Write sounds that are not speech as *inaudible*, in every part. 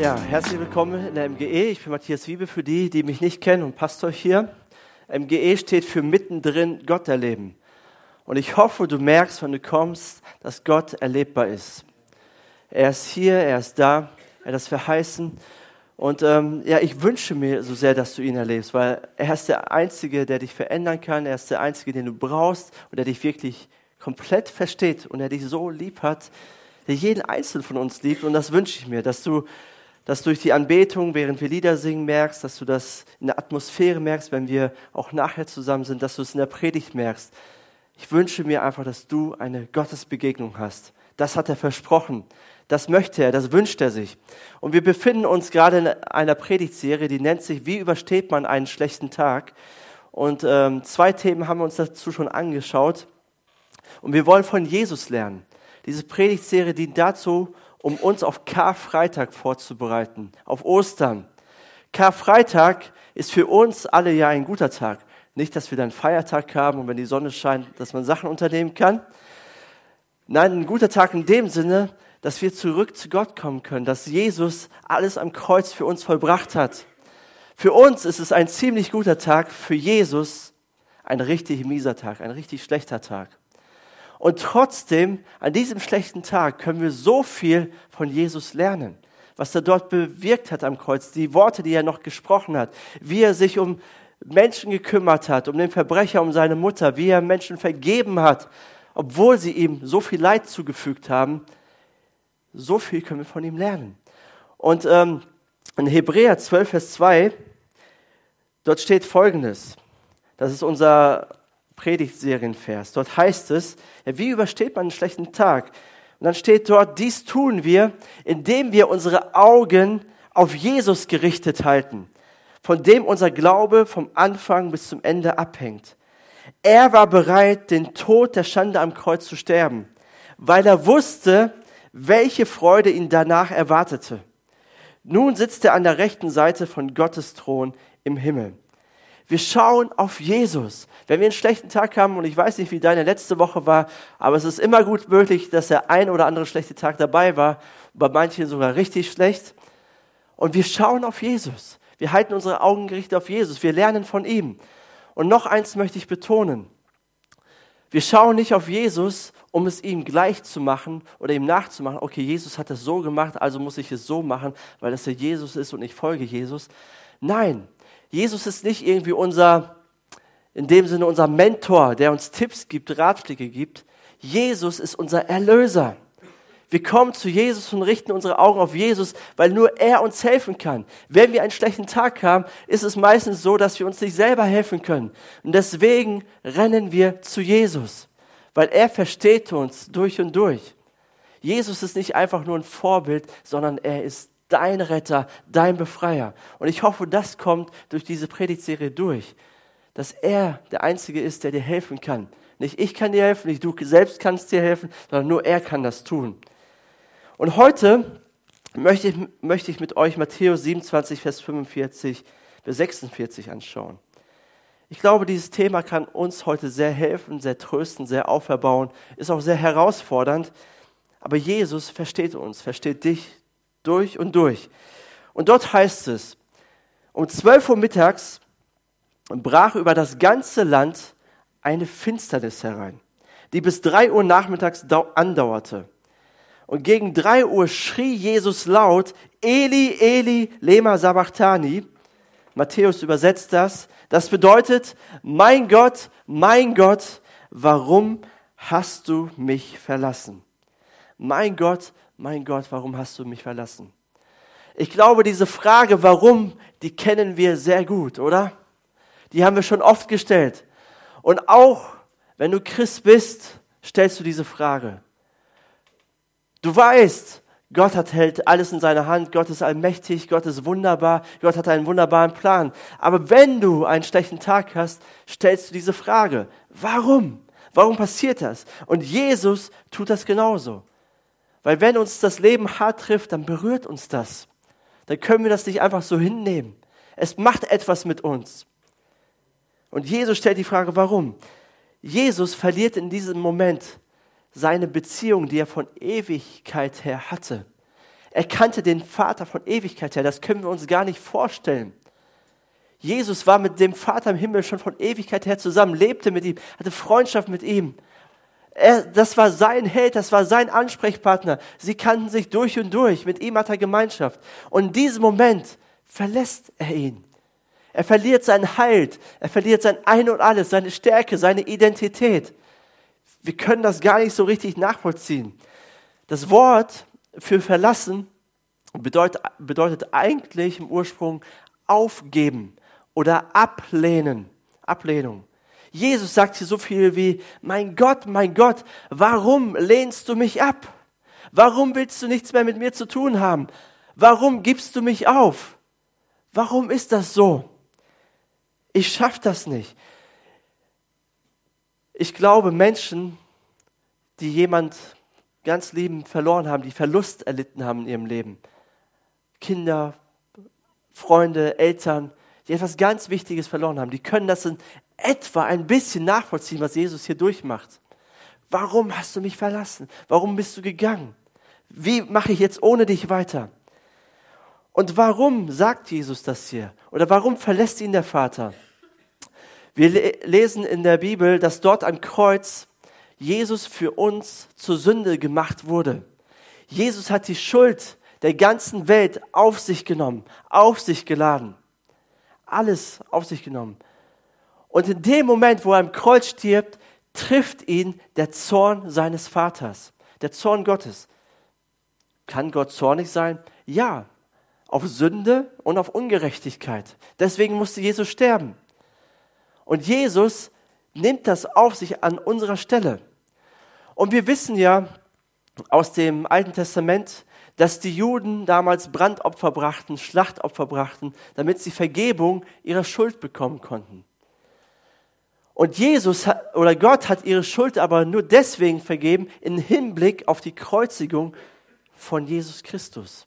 Ja, herzlich willkommen in der MGE. Ich bin Matthias Wiebe für die, die mich nicht kennen und Pastor hier. MGE steht für mittendrin Gott erleben. Und ich hoffe, du merkst, wenn du kommst, dass Gott erlebbar ist. Er ist hier, er ist da, er hat das verheißen. Und ähm, ja, ich wünsche mir so sehr, dass du ihn erlebst, weil er ist der Einzige, der dich verändern kann. Er ist der Einzige, den du brauchst und der dich wirklich komplett versteht und der dich so lieb hat, der jeden Einzelnen von uns liebt. Und das wünsche ich mir, dass du das durch die Anbetung, während wir Lieder singen, merkst, dass du das in der Atmosphäre merkst, wenn wir auch nachher zusammen sind, dass du es in der Predigt merkst. Ich wünsche mir einfach, dass du eine Gottesbegegnung hast. Das hat er versprochen. Das möchte er, das wünscht er sich. Und wir befinden uns gerade in einer Predigtserie, die nennt sich Wie übersteht man einen schlechten Tag? Und ähm, zwei Themen haben wir uns dazu schon angeschaut. Und wir wollen von Jesus lernen. Diese Predigtserie dient dazu, um uns auf Karfreitag vorzubereiten, auf Ostern. Karfreitag ist für uns alle ja ein guter Tag. Nicht, dass wir dann Feiertag haben und wenn die Sonne scheint, dass man Sachen unternehmen kann. Nein, ein guter Tag in dem Sinne, dass wir zurück zu Gott kommen können, dass Jesus alles am Kreuz für uns vollbracht hat. Für uns ist es ein ziemlich guter Tag, für Jesus ein richtig mieser Tag, ein richtig schlechter Tag. Und trotzdem, an diesem schlechten Tag können wir so viel von Jesus lernen, was er dort bewirkt hat am Kreuz, die Worte, die er noch gesprochen hat, wie er sich um Menschen gekümmert hat, um den Verbrecher, um seine Mutter, wie er Menschen vergeben hat, obwohl sie ihm so viel Leid zugefügt haben. So viel können wir von ihm lernen. Und ähm, in Hebräer 12, Vers 2, dort steht Folgendes. Das ist unser Predigtserienvers. Dort heißt es, wie übersteht man einen schlechten Tag? Und dann steht dort, dies tun wir, indem wir unsere Augen auf Jesus gerichtet halten, von dem unser Glaube vom Anfang bis zum Ende abhängt. Er war bereit, den Tod der Schande am Kreuz zu sterben, weil er wusste, welche Freude ihn danach erwartete. Nun sitzt er an der rechten Seite von Gottes Thron im Himmel. Wir schauen auf Jesus. Wenn wir einen schlechten Tag haben, und ich weiß nicht, wie deine letzte Woche war, aber es ist immer gut möglich, dass der ein oder andere schlechte Tag dabei war, bei manchen sogar richtig schlecht. Und wir schauen auf Jesus. Wir halten unsere Augen gerichtet auf Jesus. Wir lernen von ihm. Und noch eins möchte ich betonen. Wir schauen nicht auf Jesus, um es ihm gleich zu machen oder ihm nachzumachen. Okay, Jesus hat es so gemacht, also muss ich es so machen, weil es ja Jesus ist und ich folge Jesus. Nein, Jesus ist nicht irgendwie unser, in dem Sinne unser Mentor, der uns Tipps gibt, Ratschläge gibt. Jesus ist unser Erlöser. Wir kommen zu Jesus und richten unsere Augen auf Jesus, weil nur er uns helfen kann. Wenn wir einen schlechten Tag haben, ist es meistens so, dass wir uns nicht selber helfen können. Und deswegen rennen wir zu Jesus, weil er versteht uns durch und durch. Jesus ist nicht einfach nur ein Vorbild, sondern er ist dein Retter, dein Befreier. Und ich hoffe, das kommt durch diese Predigtserie durch, dass er der Einzige ist, der dir helfen kann. Nicht ich kann dir helfen, nicht du selbst kannst dir helfen, sondern nur er kann das tun. Und heute möchte ich, möchte ich mit euch Matthäus 27, Vers 45 bis 46 anschauen. Ich glaube, dieses Thema kann uns heute sehr helfen, sehr trösten, sehr auferbauen, ist auch sehr herausfordernd. Aber Jesus versteht uns, versteht dich, durch und durch. Und dort heißt es, um 12 Uhr mittags brach über das ganze Land eine Finsternis herein, die bis 3 Uhr nachmittags andauerte. Und gegen 3 Uhr schrie Jesus laut, Eli, Eli, lema sabachthani. Matthäus übersetzt das. Das bedeutet, mein Gott, mein Gott, warum hast du mich verlassen? Mein Gott, mein Gott, warum hast du mich verlassen? Ich glaube, diese Frage, warum, die kennen wir sehr gut, oder? Die haben wir schon oft gestellt. Und auch wenn du Christ bist, stellst du diese Frage. Du weißt, Gott hat, hält alles in seiner Hand, Gott ist allmächtig, Gott ist wunderbar, Gott hat einen wunderbaren Plan. Aber wenn du einen schlechten Tag hast, stellst du diese Frage, warum? Warum passiert das? Und Jesus tut das genauso. Weil wenn uns das Leben hart trifft, dann berührt uns das. Dann können wir das nicht einfach so hinnehmen. Es macht etwas mit uns. Und Jesus stellt die Frage, warum? Jesus verliert in diesem Moment seine Beziehung, die er von Ewigkeit her hatte. Er kannte den Vater von Ewigkeit her. Das können wir uns gar nicht vorstellen. Jesus war mit dem Vater im Himmel schon von Ewigkeit her zusammen, lebte mit ihm, hatte Freundschaft mit ihm. Er, das war sein Held, das war sein Ansprechpartner. Sie kannten sich durch und durch. Mit ihm hat er Gemeinschaft. Und in diesem Moment verlässt er ihn. Er verliert sein Halt, er verliert sein Ein und Alles, seine Stärke, seine Identität. Wir können das gar nicht so richtig nachvollziehen. Das Wort für verlassen bedeutet, bedeutet eigentlich im Ursprung aufgeben oder ablehnen. Ablehnung. Jesus sagt hier so viel wie, mein Gott, mein Gott, warum lehnst du mich ab? Warum willst du nichts mehr mit mir zu tun haben? Warum gibst du mich auf? Warum ist das so? Ich schaffe das nicht. Ich glaube, Menschen, die jemand ganz lieben verloren haben, die Verlust erlitten haben in ihrem Leben, Kinder, Freunde, Eltern, die etwas ganz Wichtiges verloren haben, die können das in etwa ein bisschen nachvollziehen, was Jesus hier durchmacht. Warum hast du mich verlassen? Warum bist du gegangen? Wie mache ich jetzt ohne dich weiter? Und warum sagt Jesus das hier? Oder warum verlässt ihn der Vater? Wir lesen in der Bibel, dass dort am Kreuz Jesus für uns zur Sünde gemacht wurde. Jesus hat die Schuld der ganzen Welt auf sich genommen, auf sich geladen. Alles auf sich genommen. Und in dem Moment, wo er am Kreuz stirbt, trifft ihn der Zorn seines Vaters, der Zorn Gottes. Kann Gott zornig sein? Ja, auf Sünde und auf Ungerechtigkeit. Deswegen musste Jesus sterben. Und Jesus nimmt das auf sich an unserer Stelle. Und wir wissen ja aus dem Alten Testament, dass die Juden damals Brandopfer brachten, Schlachtopfer brachten, damit sie Vergebung ihrer Schuld bekommen konnten. Und Jesus hat, oder Gott hat ihre Schuld aber nur deswegen vergeben, im Hinblick auf die Kreuzigung von Jesus Christus.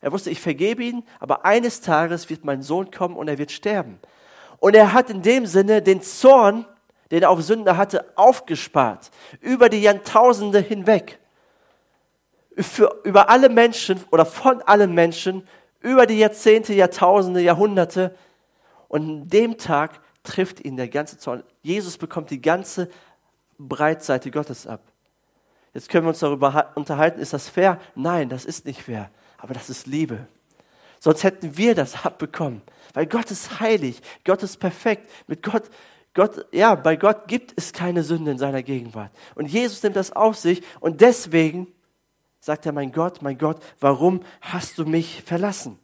Er wusste, ich vergebe ihn, aber eines Tages wird mein Sohn kommen und er wird sterben. Und er hat in dem Sinne den Zorn, den er auf Sünder hatte, aufgespart, über die Jahrtausende hinweg. Für, über alle Menschen oder von allen Menschen, über die Jahrzehnte, Jahrtausende, Jahrhunderte. Und an dem Tag trifft ihn der ganze Zorn. Jesus bekommt die ganze Breitseite Gottes ab. Jetzt können wir uns darüber unterhalten, ist das fair? Nein, das ist nicht fair, aber das ist Liebe. Sonst hätten wir das abbekommen, weil Gott ist heilig, Gott ist perfekt. Mit Gott, Gott, ja, bei Gott gibt es keine Sünde in seiner Gegenwart. Und Jesus nimmt das auf sich und deswegen sagt er, mein Gott, mein Gott, warum hast du mich verlassen?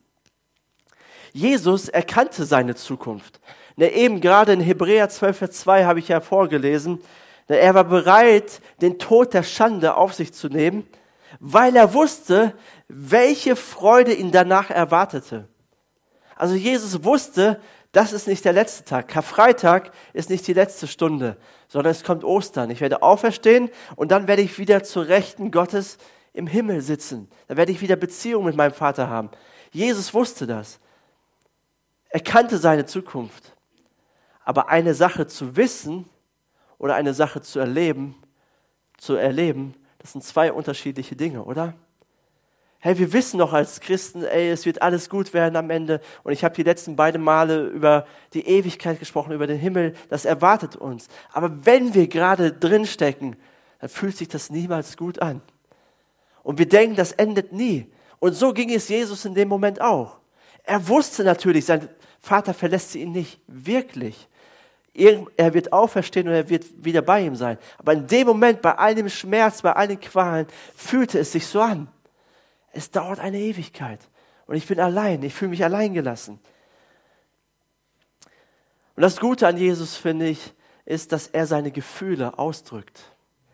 Jesus erkannte seine Zukunft. Ne, eben gerade in Hebräer 12, Vers 2 habe ich ja vorgelesen, ne, er war bereit, den Tod der Schande auf sich zu nehmen, weil er wusste, welche Freude ihn danach erwartete. Also Jesus wusste, das ist nicht der letzte Tag. Karfreitag ist nicht die letzte Stunde, sondern es kommt Ostern. Ich werde auferstehen und dann werde ich wieder zur Rechten Gottes im Himmel sitzen. Da werde ich wieder Beziehung mit meinem Vater haben. Jesus wusste das. Er kannte seine Zukunft. Aber eine Sache zu wissen oder eine Sache zu erleben, zu erleben, das sind zwei unterschiedliche Dinge, oder? Hey, wir wissen doch als Christen, ey, es wird alles gut werden am Ende. Und ich habe die letzten beiden Male über die Ewigkeit gesprochen, über den Himmel. Das erwartet uns. Aber wenn wir gerade drinstecken, dann fühlt sich das niemals gut an. Und wir denken, das endet nie. Und so ging es Jesus in dem Moment auch. Er wusste natürlich, sein Vater verlässt ihn nicht wirklich er wird auferstehen und er wird wieder bei ihm sein. Aber in dem Moment, bei dem Schmerz, bei all den Qualen, fühlte es sich so an. Es dauert eine Ewigkeit. Und ich bin allein. Ich fühle mich allein gelassen. Und das Gute an Jesus, finde ich, ist, dass er seine Gefühle ausdrückt.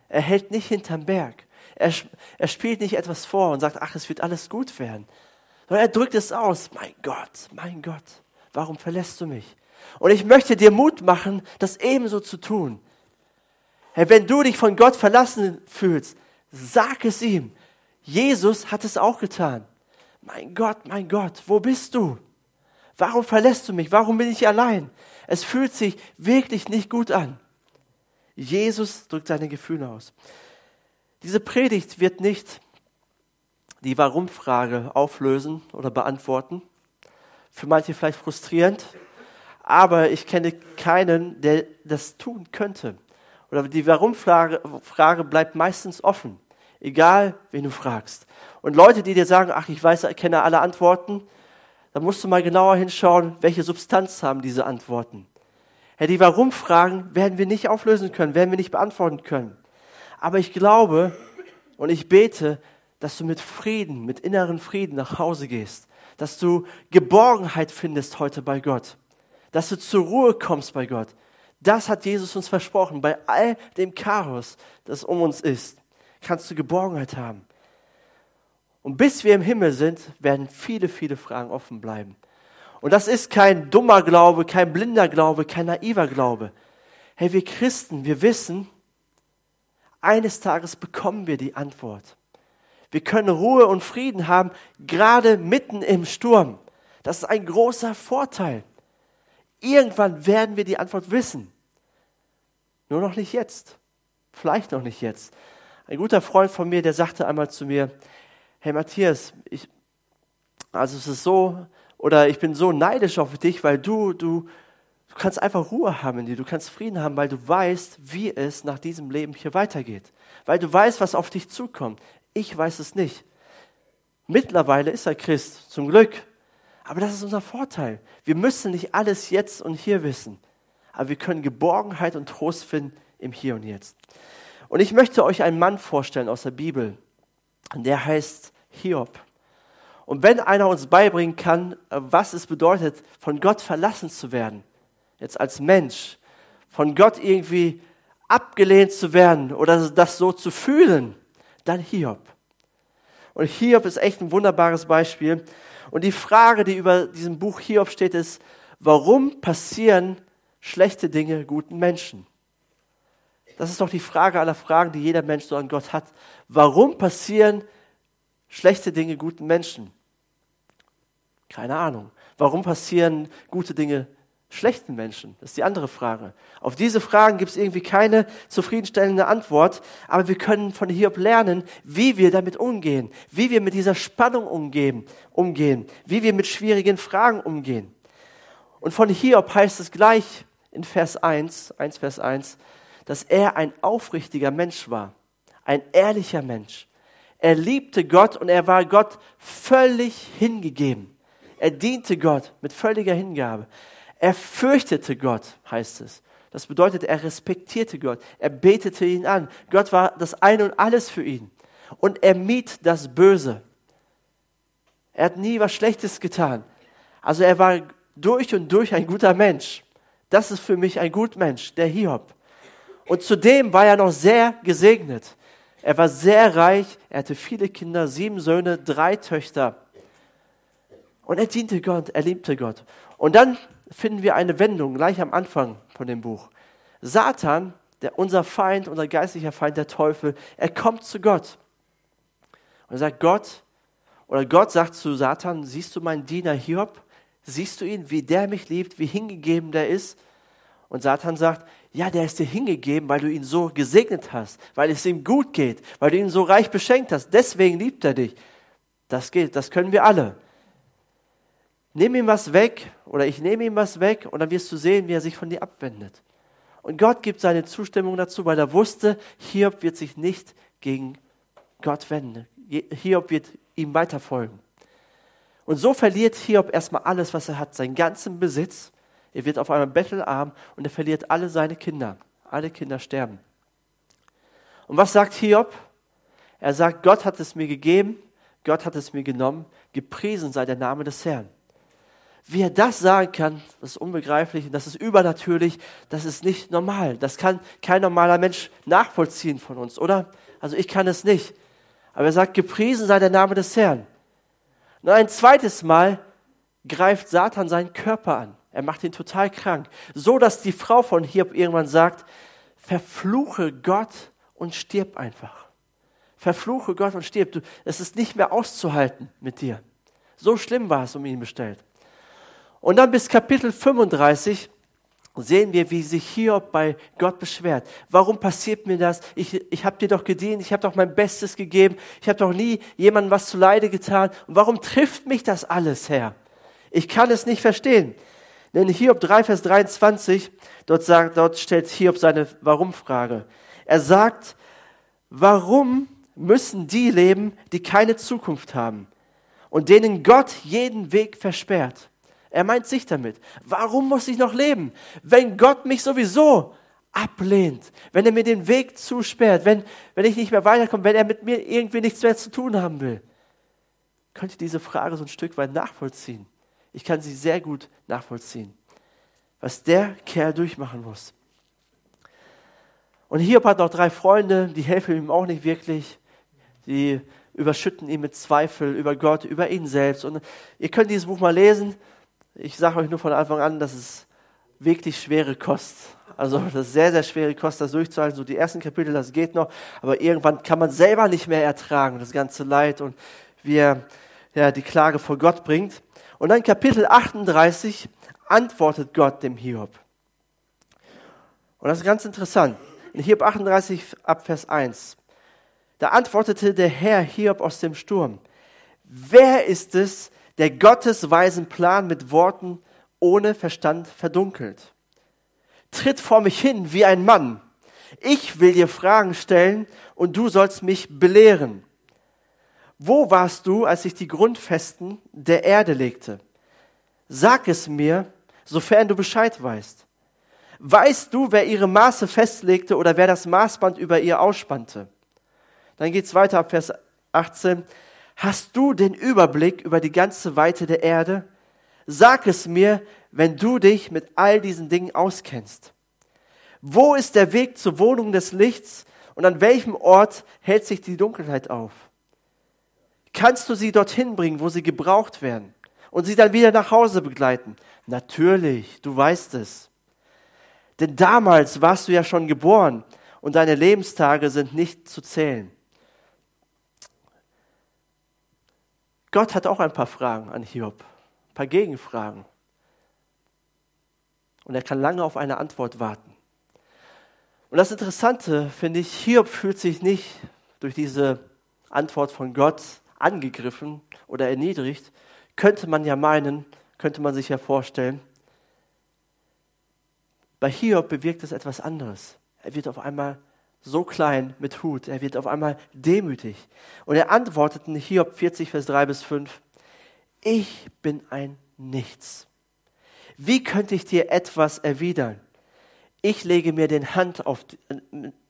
Er hält nicht hinterm Berg. Er, er spielt nicht etwas vor und sagt, ach, es wird alles gut werden. Sondern er drückt es aus. Mein Gott, mein Gott, warum verlässt du mich? Und ich möchte dir Mut machen, das ebenso zu tun. Hey, wenn du dich von Gott verlassen fühlst, sag es ihm. Jesus hat es auch getan. Mein Gott, mein Gott, wo bist du? Warum verlässt du mich? Warum bin ich allein? Es fühlt sich wirklich nicht gut an. Jesus drückt seine Gefühle aus. Diese Predigt wird nicht die Warum-Frage auflösen oder beantworten. Für manche vielleicht frustrierend, aber ich kenne keinen, der das tun könnte. Oder die Warum-Frage Frage bleibt meistens offen, egal wen du fragst. Und Leute, die dir sagen, ach, ich weiß, ich kenne alle Antworten, dann musst du mal genauer hinschauen, welche Substanz haben diese Antworten. Ja, die Warum-Fragen werden wir nicht auflösen können, werden wir nicht beantworten können. Aber ich glaube und ich bete, dass du mit Frieden, mit inneren Frieden nach Hause gehst, dass du Geborgenheit findest heute bei Gott, dass du zur Ruhe kommst bei Gott. Das hat Jesus uns versprochen. Bei all dem Chaos, das um uns ist, kannst du Geborgenheit haben. Und bis wir im Himmel sind, werden viele, viele Fragen offen bleiben. Und das ist kein dummer Glaube, kein blinder Glaube, kein naiver Glaube. Hey, wir Christen, wir wissen, eines Tages bekommen wir die Antwort. Wir können Ruhe und Frieden haben, gerade mitten im Sturm. Das ist ein großer Vorteil. Irgendwann werden wir die Antwort wissen. Nur noch nicht jetzt. Vielleicht noch nicht jetzt. Ein guter Freund von mir, der sagte einmal zu mir, hey Matthias, ich, also es ist so, oder ich bin so neidisch auf dich, weil du, du, du kannst einfach Ruhe haben in dir, du kannst Frieden haben, weil du weißt, wie es nach diesem Leben hier weitergeht. Weil du weißt, was auf dich zukommt. Ich weiß es nicht. Mittlerweile ist er Christ, zum Glück. Aber das ist unser Vorteil. Wir müssen nicht alles jetzt und hier wissen. Aber wir können Geborgenheit und Trost finden im Hier und Jetzt. Und ich möchte euch einen Mann vorstellen aus der Bibel, der heißt Hiob. Und wenn einer uns beibringen kann, was es bedeutet, von Gott verlassen zu werden, jetzt als Mensch, von Gott irgendwie abgelehnt zu werden oder das so zu fühlen, dann Hiob. Und Hiob ist echt ein wunderbares Beispiel. Und die Frage, die über diesem Buch Hiob steht, ist, warum passieren schlechte Dinge guten Menschen? Das ist doch die Frage aller Fragen, die jeder Mensch so an Gott hat. Warum passieren schlechte Dinge guten Menschen? Keine Ahnung. Warum passieren gute Dinge schlechten Menschen? Das ist die andere Frage. Auf diese Fragen gibt es irgendwie keine zufriedenstellende Antwort, aber wir können von Hiob lernen, wie wir damit umgehen, wie wir mit dieser Spannung umgehen, umgehen, wie wir mit schwierigen Fragen umgehen. Und von Hiob heißt es gleich in Vers 1, 1 Vers 1, dass er ein aufrichtiger Mensch war, ein ehrlicher Mensch. Er liebte Gott und er war Gott völlig hingegeben. Er diente Gott mit völliger Hingabe. Er fürchtete Gott, heißt es. Das bedeutet, er respektierte Gott. Er betete ihn an. Gott war das Ein und Alles für ihn. Und er mied das Böse. Er hat nie was Schlechtes getan. Also er war durch und durch ein guter Mensch. Das ist für mich ein guter Mensch, der Hiob. Und zudem war er noch sehr gesegnet. Er war sehr reich, er hatte viele Kinder, sieben Söhne, drei Töchter. Und er diente Gott, er liebte Gott. Und dann finden wir eine Wendung gleich am Anfang von dem Buch. Satan, der, unser Feind, unser geistlicher Feind, der Teufel, er kommt zu Gott. Und er sagt, Gott, oder Gott sagt zu Satan, siehst du meinen Diener Hiob? Siehst du ihn, wie der mich liebt, wie hingegeben der ist? Und Satan sagt, ja, der ist dir hingegeben, weil du ihn so gesegnet hast, weil es ihm gut geht, weil du ihn so reich beschenkt hast. Deswegen liebt er dich. Das geht, das können wir alle. Nimm ihm was weg oder ich nehme ihm was weg und dann wirst du sehen, wie er sich von dir abwendet. Und Gott gibt seine Zustimmung dazu, weil er wusste, Hiob wird sich nicht gegen Gott wenden. Hiob wird ihm weiterfolgen. Und so verliert Hiob erstmal alles, was er hat, seinen ganzen Besitz er wird auf einmal bettelarm und er verliert alle seine Kinder. Alle Kinder sterben. Und was sagt Hiob? Er sagt, Gott hat es mir gegeben, Gott hat es mir genommen, gepriesen sei der Name des Herrn. Wie er das sagen kann, das ist unbegreiflich, das ist übernatürlich, das ist nicht normal. Das kann kein normaler Mensch nachvollziehen von uns, oder? Also ich kann es nicht. Aber er sagt, gepriesen sei der Name des Herrn. Und ein zweites Mal greift Satan seinen Körper an. Er macht ihn total krank. So dass die Frau von Hiob irgendwann sagt, verfluche Gott und stirb einfach. Verfluche Gott und stirb. es ist nicht mehr auszuhalten mit dir. So schlimm war es um ihn bestellt. Und dann bis Kapitel 35 sehen wir, wie sich Hiob bei Gott beschwert. Warum passiert mir das? Ich, ich habe dir doch gedient, ich habe doch mein Bestes gegeben, ich habe doch nie jemandem was zu Leide getan. Und warum trifft mich das alles, Herr? Ich kann es nicht verstehen. Denn Hiob 3, Vers 23, dort, sagt, dort stellt Hiob seine Warum-Frage. Er sagt, warum müssen die leben, die keine Zukunft haben und denen Gott jeden Weg versperrt? Er meint sich damit. Warum muss ich noch leben, wenn Gott mich sowieso ablehnt, wenn er mir den Weg zusperrt, wenn, wenn ich nicht mehr weiterkomme, wenn er mit mir irgendwie nichts mehr zu tun haben will? Könnt ihr diese Frage so ein Stück weit nachvollziehen? Ich kann sie sehr gut nachvollziehen, was der Kerl durchmachen muss. Und Hiob hat noch drei Freunde, die helfen ihm auch nicht wirklich. Die überschütten ihn mit Zweifel über Gott, über ihn selbst. Und ihr könnt dieses Buch mal lesen. Ich sage euch nur von Anfang an, dass es wirklich schwere Kost. Also das ist sehr, sehr schwere Kost, das durchzuhalten. So die ersten Kapitel, das geht noch, aber irgendwann kann man selber nicht mehr ertragen, das ganze Leid und wie er ja, die Klage vor Gott bringt. Und dann Kapitel 38 antwortet Gott dem Hiob. Und das ist ganz interessant. In Hiob 38 ab Vers 1. Da antwortete der Herr Hiob aus dem Sturm. Wer ist es, der Gottes weisen Plan mit Worten ohne Verstand verdunkelt. Tritt vor mich hin wie ein Mann. Ich will dir Fragen stellen und du sollst mich belehren. Wo warst du, als ich die Grundfesten der Erde legte? Sag es mir, sofern du Bescheid weißt. Weißt du, wer ihre Maße festlegte oder wer das Maßband über ihr ausspannte? Dann geht's weiter ab Vers 18. Hast du den Überblick über die ganze Weite der Erde? Sag es mir, wenn du dich mit all diesen Dingen auskennst. Wo ist der Weg zur Wohnung des Lichts und an welchem Ort hält sich die Dunkelheit auf? Kannst du sie dorthin bringen, wo sie gebraucht werden und sie dann wieder nach Hause begleiten? Natürlich, du weißt es. Denn damals warst du ja schon geboren und deine Lebenstage sind nicht zu zählen. Gott hat auch ein paar Fragen an Hiob, ein paar Gegenfragen. Und er kann lange auf eine Antwort warten. Und das Interessante finde ich, Hiob fühlt sich nicht durch diese Antwort von Gott angegriffen oder erniedrigt. Könnte man ja meinen, könnte man sich ja vorstellen. Bei Hiob bewirkt es etwas anderes. Er wird auf einmal so klein mit Hut. Er wird auf einmal demütig. Und er antwortet in Hiob 40, Vers 3 bis 5, ich bin ein Nichts. Wie könnte ich dir etwas erwidern? Ich lege mir, den Hand auf,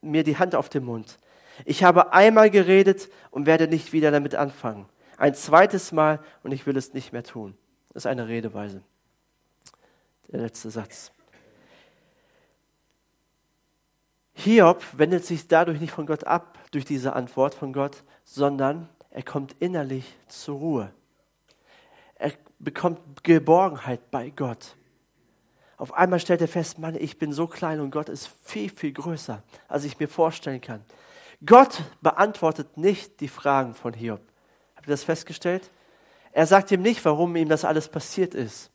mir die Hand auf den Mund. Ich habe einmal geredet und werde nicht wieder damit anfangen. Ein zweites Mal und ich will es nicht mehr tun. Das ist eine Redeweise. Der letzte Satz. Hiob wendet sich dadurch nicht von Gott ab, durch diese Antwort von Gott, sondern er kommt innerlich zur Ruhe. Er bekommt Geborgenheit bei Gott. Auf einmal stellt er fest, Mann, ich bin so klein und Gott ist viel, viel größer, als ich mir vorstellen kann. Gott beantwortet nicht die Fragen von Hiob. Habt ihr das festgestellt? Er sagt ihm nicht, warum ihm das alles passiert ist,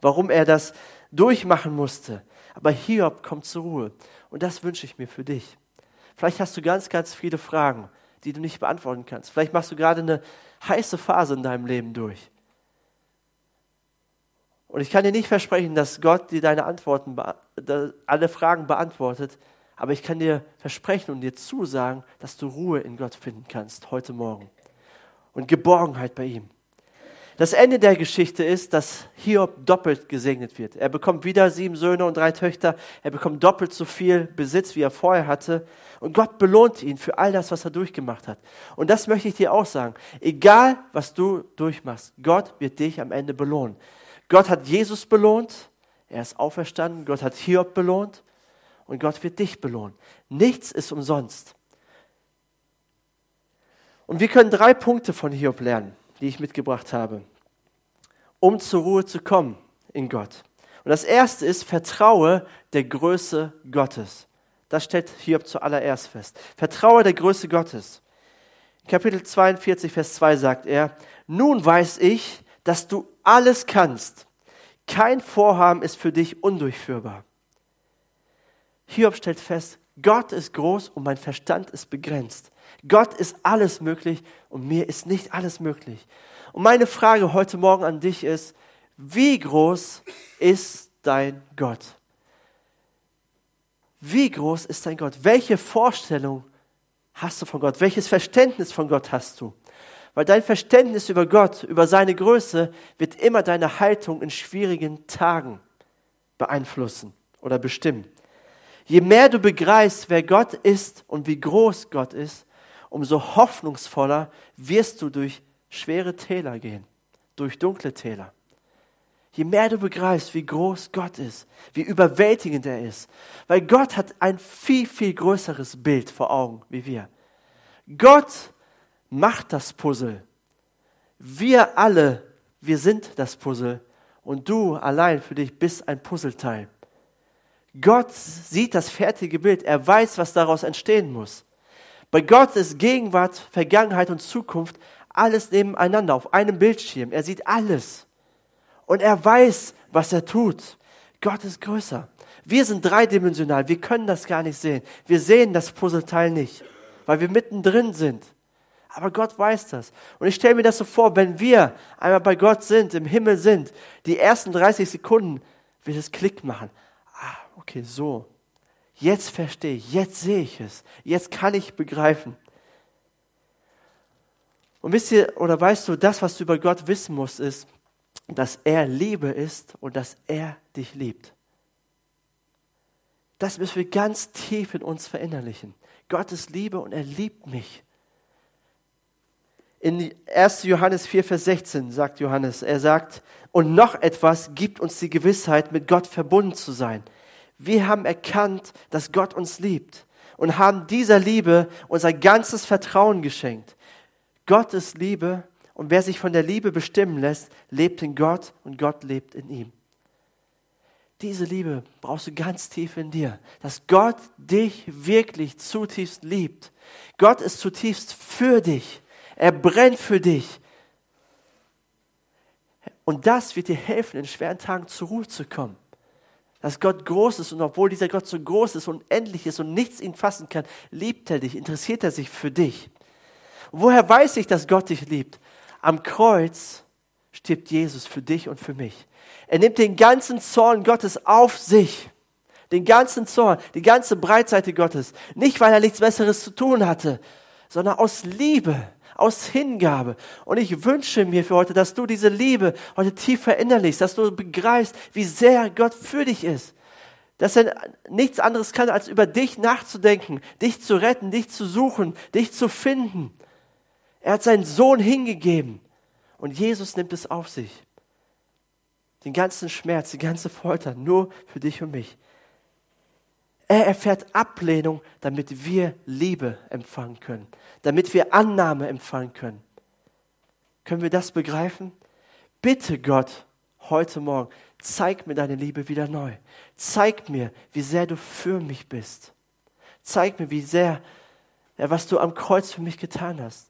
warum er das durchmachen musste. Aber Hiob kommt zur Ruhe. Und das wünsche ich mir für dich. Vielleicht hast du ganz, ganz viele Fragen, die du nicht beantworten kannst. Vielleicht machst du gerade eine heiße Phase in deinem Leben durch. Und ich kann dir nicht versprechen, dass Gott dir deine Antworten, alle Fragen beantwortet, aber ich kann dir versprechen und dir zusagen, dass du Ruhe in Gott finden kannst heute Morgen und Geborgenheit bei ihm. Das Ende der Geschichte ist, dass Hiob doppelt gesegnet wird. Er bekommt wieder sieben Söhne und drei Töchter. Er bekommt doppelt so viel Besitz, wie er vorher hatte. Und Gott belohnt ihn für all das, was er durchgemacht hat. Und das möchte ich dir auch sagen. Egal, was du durchmachst, Gott wird dich am Ende belohnen. Gott hat Jesus belohnt. Er ist auferstanden. Gott hat Hiob belohnt. Und Gott wird dich belohnen. Nichts ist umsonst. Und wir können drei Punkte von Hiob lernen, die ich mitgebracht habe, um zur Ruhe zu kommen in Gott. Und das erste ist, vertraue der Größe Gottes. Das stellt Hiob zuallererst fest. Vertraue der Größe Gottes. Kapitel 42, Vers 2 sagt er, nun weiß ich, dass du alles kannst. Kein Vorhaben ist für dich undurchführbar. Hiob stellt fest, Gott ist groß und mein Verstand ist begrenzt. Gott ist alles möglich und mir ist nicht alles möglich. Und meine Frage heute Morgen an dich ist, wie groß ist dein Gott? Wie groß ist dein Gott? Welche Vorstellung hast du von Gott? Welches Verständnis von Gott hast du? Weil dein Verständnis über Gott, über seine Größe, wird immer deine Haltung in schwierigen Tagen beeinflussen oder bestimmen. Je mehr du begreifst, wer Gott ist und wie groß Gott ist, umso hoffnungsvoller wirst du durch schwere Täler gehen, durch dunkle Täler. Je mehr du begreifst, wie groß Gott ist, wie überwältigend er ist, weil Gott hat ein viel, viel größeres Bild vor Augen wie wir. Gott macht das Puzzle. Wir alle, wir sind das Puzzle und du allein für dich bist ein Puzzleteil. Gott sieht das fertige Bild. Er weiß, was daraus entstehen muss. Bei Gott ist Gegenwart, Vergangenheit und Zukunft alles nebeneinander auf einem Bildschirm. Er sieht alles. Und er weiß, was er tut. Gott ist größer. Wir sind dreidimensional. Wir können das gar nicht sehen. Wir sehen das Puzzleteil nicht, weil wir mittendrin sind. Aber Gott weiß das. Und ich stelle mir das so vor, wenn wir einmal bei Gott sind, im Himmel sind, die ersten 30 Sekunden wird es Klick machen okay, so, jetzt verstehe ich, jetzt sehe ich es, jetzt kann ich begreifen. Und wisst ihr, oder weißt du, das, was du über Gott wissen musst, ist, dass er Liebe ist und dass er dich liebt. Das müssen wir ganz tief in uns verinnerlichen. Gott ist Liebe und er liebt mich. In 1. Johannes 4, Vers 16 sagt Johannes, er sagt, und noch etwas gibt uns die Gewissheit, mit Gott verbunden zu sein. Wir haben erkannt, dass Gott uns liebt und haben dieser Liebe unser ganzes Vertrauen geschenkt. Gott ist Liebe und wer sich von der Liebe bestimmen lässt, lebt in Gott und Gott lebt in ihm. Diese Liebe brauchst du ganz tief in dir, dass Gott dich wirklich zutiefst liebt. Gott ist zutiefst für dich. Er brennt für dich. Und das wird dir helfen, in schweren Tagen zur Ruhe zu kommen dass Gott groß ist und obwohl dieser Gott so groß ist und endlich ist und nichts ihn fassen kann, liebt er dich, interessiert er sich für dich. Woher weiß ich, dass Gott dich liebt? Am Kreuz stirbt Jesus für dich und für mich. Er nimmt den ganzen Zorn Gottes auf sich. Den ganzen Zorn, die ganze Breitseite Gottes. Nicht, weil er nichts Besseres zu tun hatte, sondern aus Liebe aus Hingabe. Und ich wünsche mir für heute, dass du diese Liebe heute tief verinnerlichst, dass du begreifst, wie sehr Gott für dich ist. Dass er nichts anderes kann, als über dich nachzudenken, dich zu retten, dich zu suchen, dich zu finden. Er hat seinen Sohn hingegeben und Jesus nimmt es auf sich. Den ganzen Schmerz, die ganze Folter, nur für dich und mich. Er erfährt Ablehnung, damit wir Liebe empfangen können, damit wir Annahme empfangen können. Können wir das begreifen? Bitte Gott, heute Morgen, zeig mir deine Liebe wieder neu. Zeig mir, wie sehr du für mich bist. Zeig mir, wie sehr, was du am Kreuz für mich getan hast.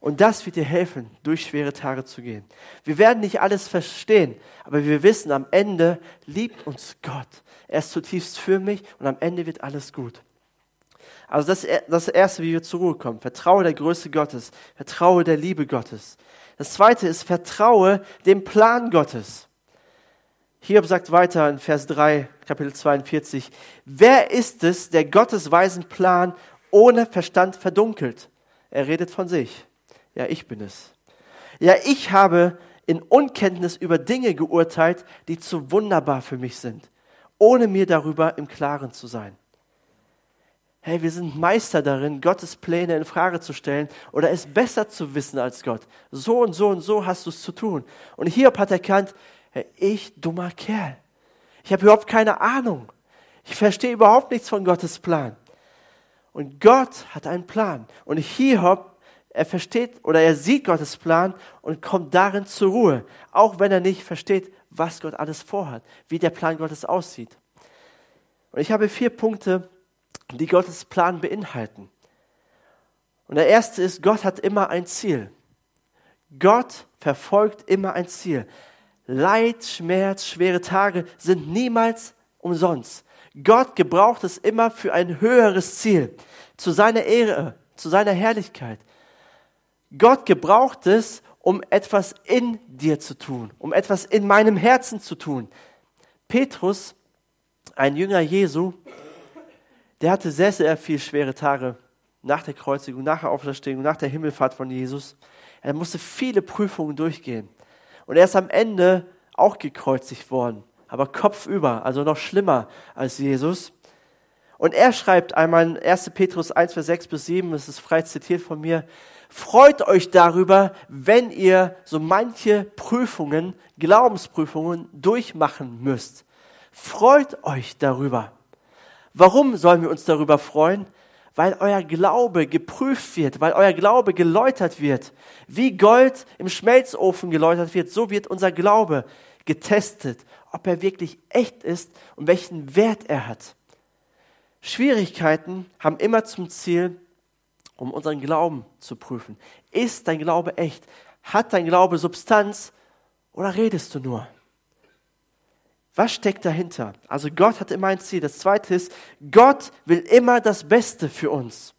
Und das wird dir helfen, durch schwere Tage zu gehen. Wir werden nicht alles verstehen, aber wir wissen, am Ende liebt uns Gott. Er ist zutiefst für mich und am Ende wird alles gut. Also das, das Erste, wie wir zur Ruhe kommen. Vertraue der Größe Gottes. Vertraue der Liebe Gottes. Das Zweite ist, vertraue dem Plan Gottes. Hiob sagt weiter in Vers 3, Kapitel 42, wer ist es, der Gottes weisen Plan ohne Verstand verdunkelt? Er redet von sich. Ja, ich bin es. Ja, ich habe in Unkenntnis über Dinge geurteilt, die zu wunderbar für mich sind, ohne mir darüber im Klaren zu sein. Hey, wir sind Meister darin, Gottes Pläne in Frage zu stellen oder es besser zu wissen als Gott. So und so und so hast du es zu tun. Und Hiob hat erkannt, hey, ich dummer Kerl. Ich habe überhaupt keine Ahnung. Ich verstehe überhaupt nichts von Gottes Plan. Und Gott hat einen Plan. Und Hiob er versteht oder er sieht Gottes Plan und kommt darin zur Ruhe, auch wenn er nicht versteht, was Gott alles vorhat, wie der Plan Gottes aussieht. Und ich habe vier Punkte, die Gottes Plan beinhalten. Und der erste ist, Gott hat immer ein Ziel. Gott verfolgt immer ein Ziel. Leid, Schmerz, schwere Tage sind niemals umsonst. Gott gebraucht es immer für ein höheres Ziel, zu seiner Ehre, zu seiner Herrlichkeit. Gott gebraucht es, um etwas in dir zu tun, um etwas in meinem Herzen zu tun. Petrus, ein Jünger Jesu, der hatte sehr, sehr viele schwere Tage nach der Kreuzigung, nach der Auferstehung, nach der Himmelfahrt von Jesus. Er musste viele Prüfungen durchgehen. Und er ist am Ende auch gekreuzigt worden, aber kopfüber, also noch schlimmer als Jesus. Und er schreibt einmal in 1. Petrus 1, Vers 6 bis 7, das ist frei zitiert von mir, freut euch darüber, wenn ihr so manche Prüfungen, Glaubensprüfungen durchmachen müsst. Freut euch darüber. Warum sollen wir uns darüber freuen? Weil euer Glaube geprüft wird, weil euer Glaube geläutert wird. Wie Gold im Schmelzofen geläutert wird, so wird unser Glaube getestet, ob er wirklich echt ist und welchen Wert er hat. Schwierigkeiten haben immer zum Ziel, um unseren Glauben zu prüfen. Ist dein Glaube echt? Hat dein Glaube Substanz oder redest du nur? Was steckt dahinter? Also Gott hat immer ein Ziel. Das zweite ist, Gott will immer das Beste für uns.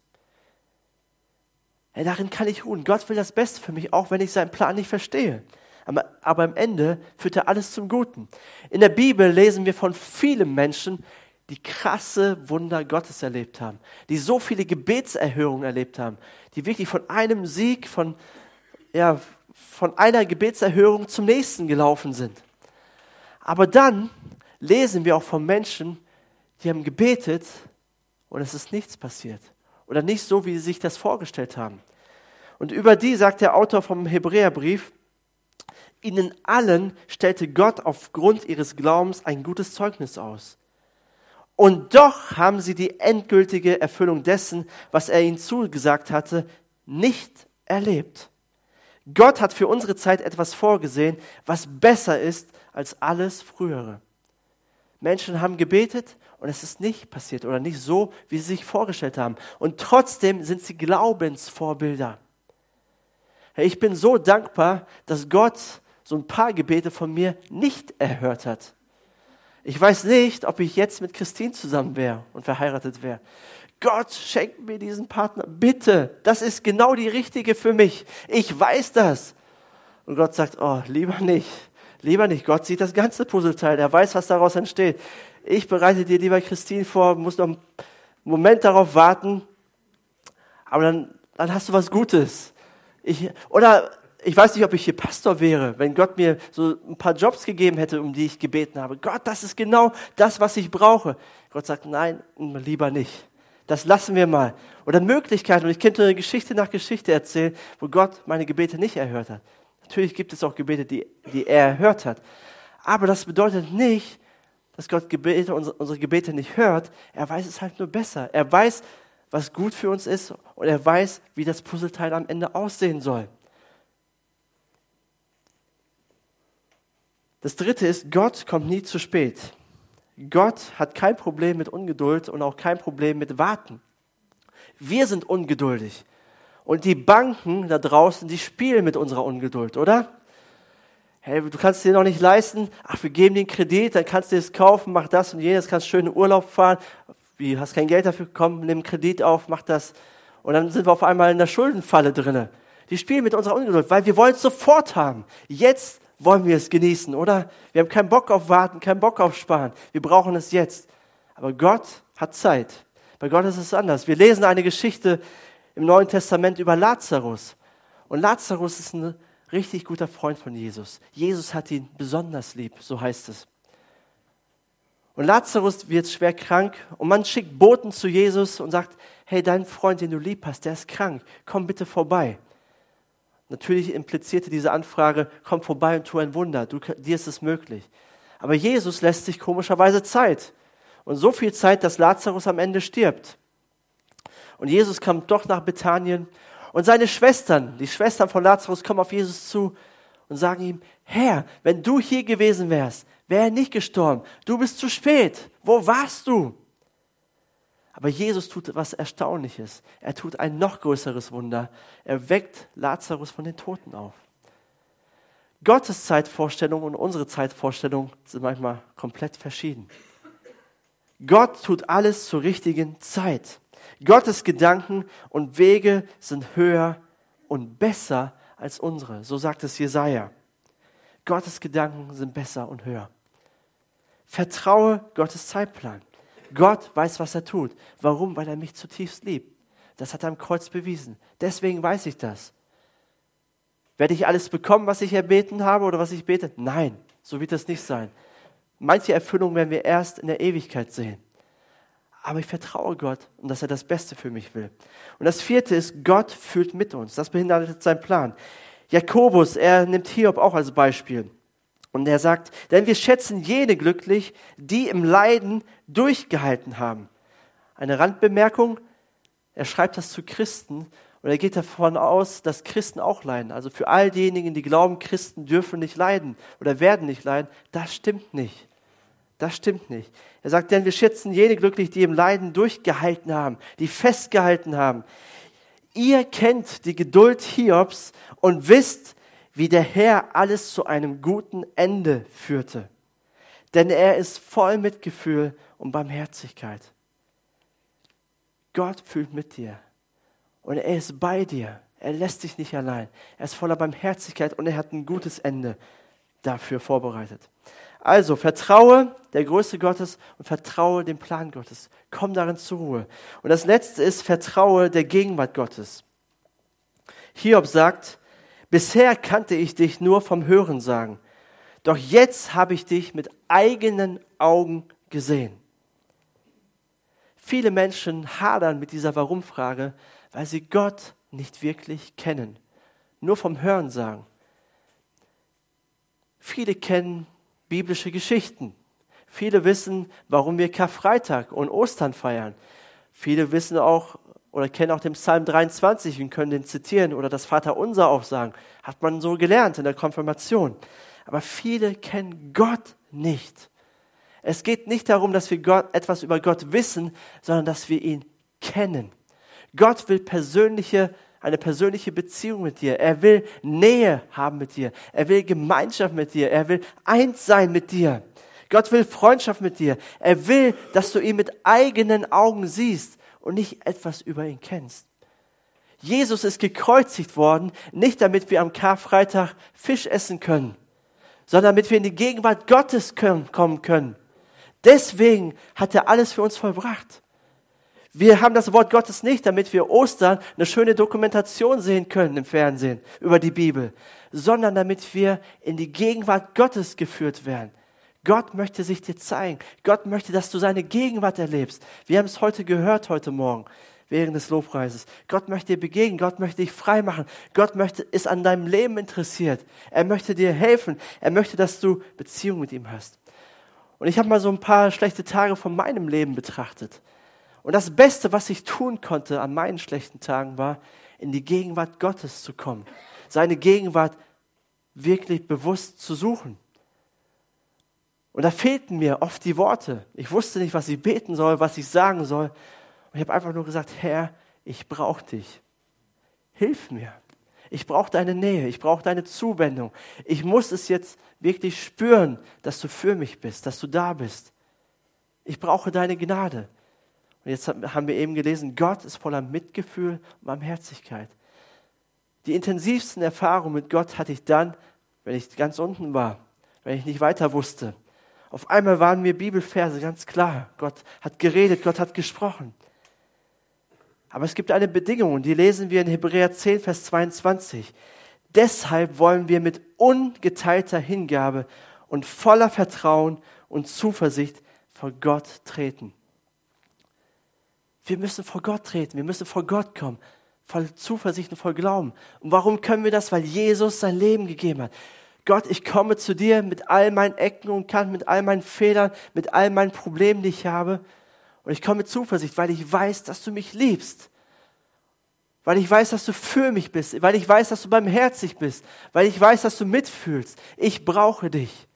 Ja, darin kann ich ruhen. Gott will das Beste für mich, auch wenn ich seinen Plan nicht verstehe. Aber, aber am Ende führt er alles zum Guten. In der Bibel lesen wir von vielen Menschen, die krasse Wunder Gottes erlebt haben, die so viele Gebetserhörungen erlebt haben, die wirklich von einem Sieg, von, ja, von einer Gebetserhörung zum nächsten gelaufen sind. Aber dann lesen wir auch von Menschen, die haben gebetet und es ist nichts passiert. Oder nicht so, wie sie sich das vorgestellt haben. Und über die sagt der Autor vom Hebräerbrief, ihnen allen stellte Gott aufgrund ihres Glaubens ein gutes Zeugnis aus. Und doch haben sie die endgültige Erfüllung dessen, was er ihnen zugesagt hatte, nicht erlebt. Gott hat für unsere Zeit etwas vorgesehen, was besser ist als alles Frühere. Menschen haben gebetet und es ist nicht passiert oder nicht so, wie sie sich vorgestellt haben. Und trotzdem sind sie Glaubensvorbilder. Ich bin so dankbar, dass Gott so ein paar Gebete von mir nicht erhört hat. Ich weiß nicht, ob ich jetzt mit Christine zusammen wäre und verheiratet wäre. Gott, schenk mir diesen Partner. Bitte, das ist genau die richtige für mich. Ich weiß das. Und Gott sagt, oh, lieber nicht. Lieber nicht. Gott sieht das ganze Puzzleteil. Er weiß, was daraus entsteht. Ich bereite dir lieber Christine vor, muss noch einen Moment darauf warten. Aber dann, dann hast du was Gutes. Ich, oder ich weiß nicht, ob ich hier Pastor wäre, wenn Gott mir so ein paar Jobs gegeben hätte, um die ich gebeten habe. Gott, das ist genau das, was ich brauche. Gott sagt, nein, lieber nicht. Das lassen wir mal. Oder Möglichkeiten. Und ich könnte eine Geschichte nach Geschichte erzählen, wo Gott meine Gebete nicht erhört hat. Natürlich gibt es auch Gebete, die, die er erhört hat. Aber das bedeutet nicht, dass Gott Gebete, unsere Gebete nicht hört. Er weiß es halt nur besser. Er weiß, was gut für uns ist und er weiß, wie das Puzzleteil am Ende aussehen soll. Das dritte ist, Gott kommt nie zu spät. Gott hat kein Problem mit Ungeduld und auch kein Problem mit Warten. Wir sind ungeduldig. Und die Banken da draußen, die spielen mit unserer Ungeduld, oder? Hey, du kannst dir noch nicht leisten, ach, wir geben den Kredit, dann kannst du es kaufen, mach das und jenes, kannst schön in Urlaub fahren. Wie, hast kein Geld dafür, komm, nimm Kredit auf, mach das. Und dann sind wir auf einmal in der Schuldenfalle drinne. Die spielen mit unserer Ungeduld, weil wir wollen es sofort haben. Jetzt wollen wir es genießen, oder? Wir haben keinen Bock auf Warten, keinen Bock auf Sparen. Wir brauchen es jetzt. Aber Gott hat Zeit. Bei Gott ist es anders. Wir lesen eine Geschichte im Neuen Testament über Lazarus. Und Lazarus ist ein richtig guter Freund von Jesus. Jesus hat ihn besonders lieb, so heißt es. Und Lazarus wird schwer krank und man schickt Boten zu Jesus und sagt, hey, dein Freund, den du lieb hast, der ist krank, komm bitte vorbei. Natürlich implizierte diese Anfrage, komm vorbei und tu ein Wunder, du, dir ist es möglich. Aber Jesus lässt sich komischerweise Zeit. Und so viel Zeit, dass Lazarus am Ende stirbt. Und Jesus kam doch nach Bethanien Und seine Schwestern, die Schwestern von Lazarus, kommen auf Jesus zu und sagen ihm, Herr, wenn du hier gewesen wärst, wäre er nicht gestorben. Du bist zu spät. Wo warst du? Aber Jesus tut etwas Erstaunliches. Er tut ein noch größeres Wunder. Er weckt Lazarus von den Toten auf. Gottes Zeitvorstellung und unsere Zeitvorstellung sind manchmal komplett verschieden. Gott tut alles zur richtigen Zeit. Gottes Gedanken und Wege sind höher und besser als unsere. So sagt es Jesaja. Gottes Gedanken sind besser und höher. Vertraue Gottes Zeitplan. Gott weiß, was er tut. Warum? Weil er mich zutiefst liebt. Das hat er am Kreuz bewiesen. Deswegen weiß ich das. Werde ich alles bekommen, was ich erbeten habe oder was ich bete? Nein, so wird es nicht sein. Manche Erfüllung werden wir erst in der Ewigkeit sehen. Aber ich vertraue Gott und dass er das Beste für mich will. Und das vierte ist, Gott fühlt mit uns. Das behindert seinen Plan. Jakobus, er nimmt Hiob auch als Beispiel. Und er sagt, denn wir schätzen jene glücklich, die im Leiden durchgehalten haben. Eine Randbemerkung, er schreibt das zu Christen und er geht davon aus, dass Christen auch leiden. Also für all diejenigen, die glauben, Christen dürfen nicht leiden oder werden nicht leiden, das stimmt nicht. Das stimmt nicht. Er sagt, denn wir schätzen jene glücklich, die im Leiden durchgehalten haben, die festgehalten haben. Ihr kennt die Geduld Hiobs und wisst, wie der Herr alles zu einem guten Ende führte. Denn er ist voll Mitgefühl und Barmherzigkeit. Gott fühlt mit dir und er ist bei dir. Er lässt dich nicht allein. Er ist voller Barmherzigkeit und er hat ein gutes Ende dafür vorbereitet. Also vertraue der Größe Gottes und vertraue dem Plan Gottes. Komm darin zur Ruhe. Und das letzte ist, vertraue der Gegenwart Gottes. Hiob sagt, Bisher kannte ich dich nur vom Hören sagen, doch jetzt habe ich dich mit eigenen Augen gesehen. Viele Menschen hadern mit dieser Warum-Frage, weil sie Gott nicht wirklich kennen, nur vom Hören sagen. Viele kennen biblische Geschichten. Viele wissen, warum wir Karfreitag und Ostern feiern. Viele wissen auch, oder kennen auch den Psalm 23 und können den zitieren oder das Vaterunser auch sagen. Hat man so gelernt in der Konfirmation. Aber viele kennen Gott nicht. Es geht nicht darum, dass wir Gott, etwas über Gott wissen, sondern dass wir ihn kennen. Gott will persönliche, eine persönliche Beziehung mit dir. Er will Nähe haben mit dir. Er will Gemeinschaft mit dir. Er will eins sein mit dir. Gott will Freundschaft mit dir. Er will, dass du ihn mit eigenen Augen siehst und nicht etwas über ihn kennst. Jesus ist gekreuzigt worden, nicht damit wir am Karfreitag Fisch essen können, sondern damit wir in die Gegenwart Gottes kommen können. Deswegen hat er alles für uns vollbracht. Wir haben das Wort Gottes nicht, damit wir Ostern eine schöne Dokumentation sehen können im Fernsehen über die Bibel, sondern damit wir in die Gegenwart Gottes geführt werden. Gott möchte sich dir zeigen. Gott möchte, dass du seine Gegenwart erlebst. Wir haben es heute gehört, heute Morgen, während des Lobpreises. Gott möchte dir begegnen. Gott möchte dich frei machen. Gott möchte, ist an deinem Leben interessiert. Er möchte dir helfen. Er möchte, dass du Beziehung mit ihm hast. Und ich habe mal so ein paar schlechte Tage von meinem Leben betrachtet. Und das Beste, was ich tun konnte an meinen schlechten Tagen, war, in die Gegenwart Gottes zu kommen. Seine Gegenwart wirklich bewusst zu suchen. Und da fehlten mir oft die Worte. Ich wusste nicht, was ich beten soll, was ich sagen soll. Und ich habe einfach nur gesagt, Herr, ich brauche dich. Hilf mir. Ich brauche deine Nähe, ich brauche deine Zuwendung. Ich muss es jetzt wirklich spüren, dass du für mich bist, dass du da bist. Ich brauche deine Gnade. Und jetzt haben wir eben gelesen, Gott ist voller Mitgefühl und Barmherzigkeit. Die intensivsten Erfahrungen mit Gott hatte ich dann, wenn ich ganz unten war, wenn ich nicht weiter wusste, auf einmal waren mir Bibelverse ganz klar. Gott hat geredet, Gott hat gesprochen. Aber es gibt eine Bedingung die lesen wir in Hebräer 10, Vers 22. Deshalb wollen wir mit ungeteilter Hingabe und voller Vertrauen und Zuversicht vor Gott treten. Wir müssen vor Gott treten, wir müssen vor Gott kommen, voll Zuversicht und voll Glauben. Und warum können wir das? Weil Jesus sein Leben gegeben hat. Gott, ich komme zu dir mit all meinen Ecken und Kanten, mit all meinen Fehlern, mit all meinen Problemen, die ich habe. Und ich komme mit Zuversicht, weil ich weiß, dass du mich liebst. weil ich weiß, dass du für mich bist, weil ich weiß, dass du barmherzig bist, weil ich weiß, dass du mitfühlst. Ich brauche dich.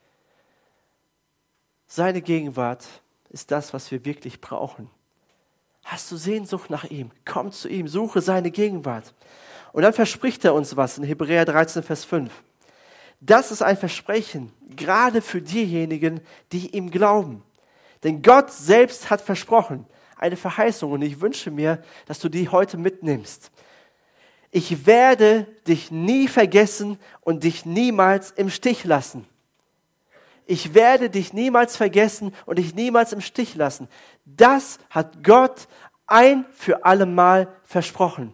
Seine Gegenwart ist das, was wir wirklich brauchen. Hast du Sehnsucht nach ihm? Komm zu ihm, suche seine Gegenwart. Und dann verspricht er uns was in Hebräer 13, Vers 5. Das ist ein Versprechen, gerade für diejenigen, die ihm glauben. Denn Gott selbst hat versprochen, eine Verheißung, und ich wünsche mir, dass du die heute mitnimmst. Ich werde dich nie vergessen und dich niemals im Stich lassen. Ich werde dich niemals vergessen und dich niemals im Stich lassen. Das hat Gott ein für allemal versprochen.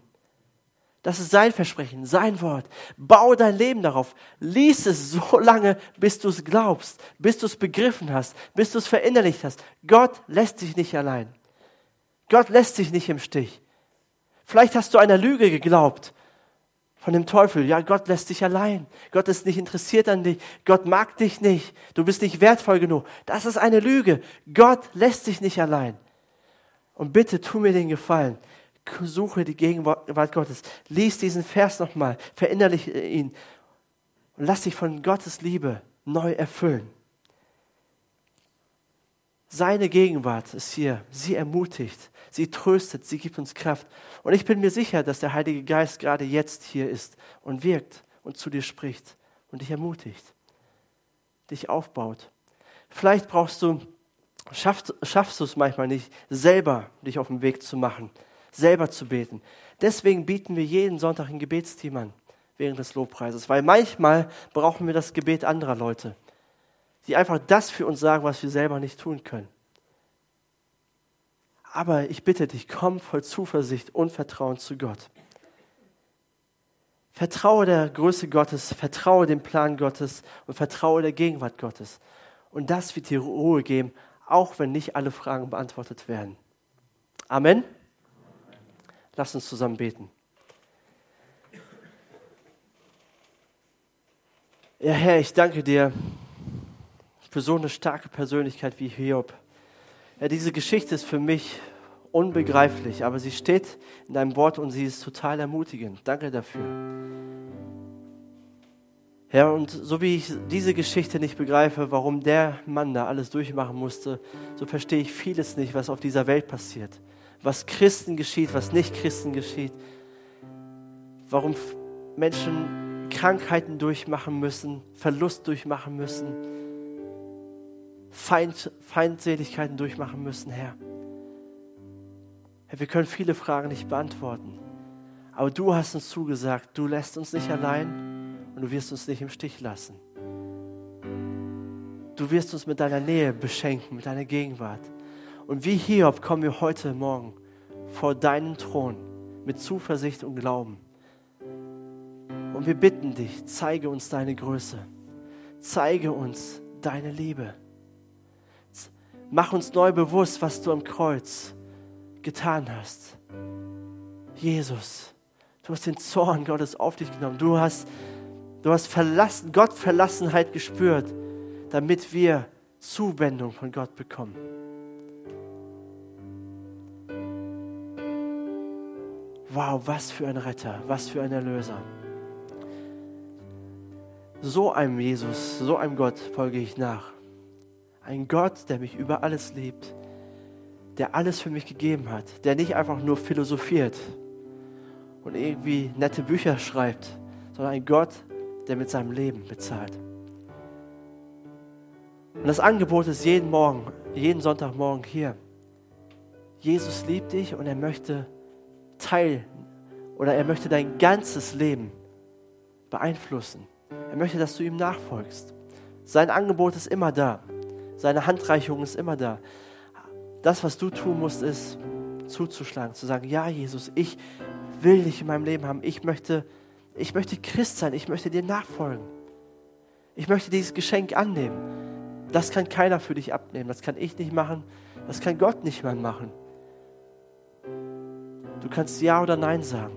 Das ist sein Versprechen, sein Wort. Bau dein Leben darauf. Lies es so *laughs* lange, bis du es glaubst, bis du es begriffen hast, bis du es verinnerlicht hast. Gott lässt dich nicht allein. Gott lässt dich nicht im Stich. Vielleicht hast du einer Lüge geglaubt von dem Teufel. Ja, Gott lässt dich allein. Gott ist nicht interessiert an dich. Gott mag dich nicht. Du bist nicht wertvoll genug. Das ist eine Lüge. Gott lässt dich nicht allein. Und bitte tu mir den Gefallen. Suche die Gegenwart Gottes. Lies diesen Vers nochmal. Verinnerliche ihn. Und lass dich von Gottes Liebe neu erfüllen. Seine Gegenwart ist hier. Sie ermutigt sie tröstet, sie gibt uns Kraft. Und ich bin mir sicher, dass der Heilige Geist gerade jetzt hier ist und wirkt und zu dir spricht und dich ermutigt, dich aufbaut. Vielleicht brauchst du, schaffst, schaffst du es manchmal nicht, selber dich auf den Weg zu machen, selber zu beten. Deswegen bieten wir jeden Sonntag ein Gebetsteam an während des Lobpreises, weil manchmal brauchen wir das Gebet anderer Leute, die einfach das für uns sagen, was wir selber nicht tun können. Aber ich bitte dich, komm voll Zuversicht und Vertrauen zu Gott. Vertraue der Größe Gottes, vertraue dem Plan Gottes und vertraue der Gegenwart Gottes. Und das wird dir Ruhe geben, auch wenn nicht alle Fragen beantwortet werden. Amen. Lass uns zusammen beten. Ja, Herr, ich danke dir für so eine starke Persönlichkeit wie Hiob. Ja, diese Geschichte ist für mich unbegreiflich, aber sie steht in deinem Wort und sie ist total ermutigend. Danke dafür. Ja, und so wie ich diese Geschichte nicht begreife, warum der Mann da alles durchmachen musste, so verstehe ich vieles nicht, was auf dieser Welt passiert. Was Christen geschieht, was nicht Christen geschieht. Warum Menschen Krankheiten durchmachen müssen, Verlust durchmachen müssen Feind, Feindseligkeiten durchmachen müssen, Herr. Herr, wir können viele Fragen nicht beantworten. Aber du hast uns zugesagt, du lässt uns nicht allein und du wirst uns nicht im Stich lassen. Du wirst uns mit deiner Nähe beschenken, mit deiner Gegenwart. Und wie Hiob kommen wir heute Morgen vor deinen Thron mit Zuversicht und Glauben. Und wir bitten dich, zeige uns deine Größe. Zeige uns deine Liebe. Mach uns neu bewusst, was du am Kreuz getan hast. Jesus, du hast den Zorn Gottes auf dich genommen. Du hast, du hast verlassen, Gott Verlassenheit gespürt, damit wir Zuwendung von Gott bekommen. Wow, was für ein Retter, was für ein Erlöser. So einem Jesus, so einem Gott folge ich nach. Ein Gott, der mich über alles liebt, der alles für mich gegeben hat, der nicht einfach nur philosophiert und irgendwie nette Bücher schreibt, sondern ein Gott, der mit seinem Leben bezahlt. Und das Angebot ist jeden Morgen, jeden Sonntagmorgen hier. Jesus liebt dich und er möchte Teil oder er möchte dein ganzes Leben beeinflussen. Er möchte, dass du ihm nachfolgst. Sein Angebot ist immer da. Seine Handreichung ist immer da. Das, was du tun musst, ist zuzuschlagen, zu sagen, ja Jesus, ich will dich in meinem Leben haben. Ich möchte, ich möchte Christ sein. Ich möchte dir nachfolgen. Ich möchte dieses Geschenk annehmen. Das kann keiner für dich abnehmen. Das kann ich nicht machen. Das kann Gott nicht mal machen. Du kannst Ja oder Nein sagen.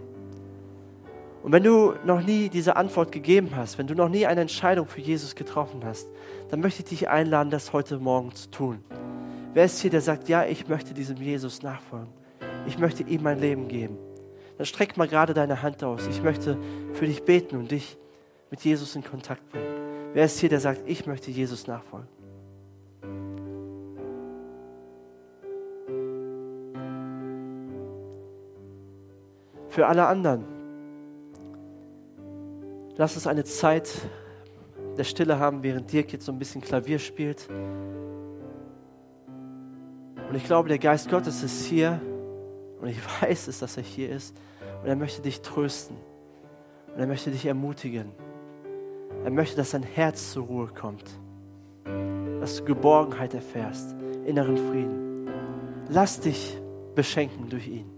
Und wenn du noch nie diese Antwort gegeben hast, wenn du noch nie eine Entscheidung für Jesus getroffen hast, dann möchte ich dich einladen, das heute Morgen zu tun. Wer ist hier, der sagt, ja, ich möchte diesem Jesus nachfolgen. Ich möchte ihm mein Leben geben. dann streck mal gerade deine Hand aus. Ich möchte für dich beten und dich mit Jesus in Kontakt bringen. Wer ist hier, der sagt, ich möchte Jesus nachfolgen? Für alle anderen, lass uns eine Zeit der Stille haben, während Dirk jetzt so ein bisschen Klavier spielt. Und ich glaube, der Geist Gottes ist hier und ich *laughs* weiß es, dass er hier ist und er möchte dich trösten und er möchte dich ermutigen. Er möchte, dass dein Herz zur Ruhe kommt, dass du Geborgenheit erfährst, inneren Frieden. Lass dich beschenken durch ihn.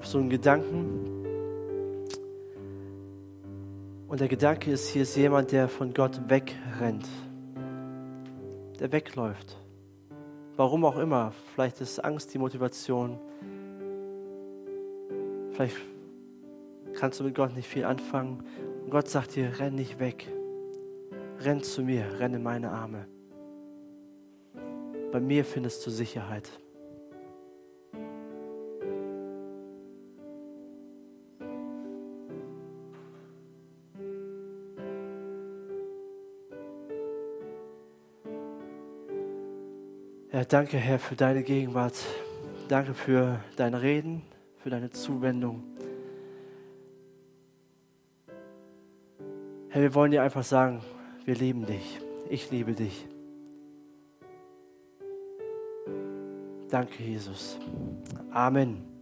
Habe so einen Gedanken. Und der Gedanke ist, hier ist jemand, der von Gott wegrennt. Der wegläuft. Warum auch immer. Vielleicht ist Angst die Motivation. Vielleicht kannst du mit Gott nicht viel anfangen. Und Gott sagt dir, renn nicht weg. Renn zu mir, renn in meine Arme. Bei mir findest du Sicherheit. Danke, Herr, für deine Gegenwart. Danke für dein Reden, für deine Zuwendung. Herr, wir wollen dir einfach sagen, wir lieben dich. Ich liebe dich. Danke, Jesus. Amen.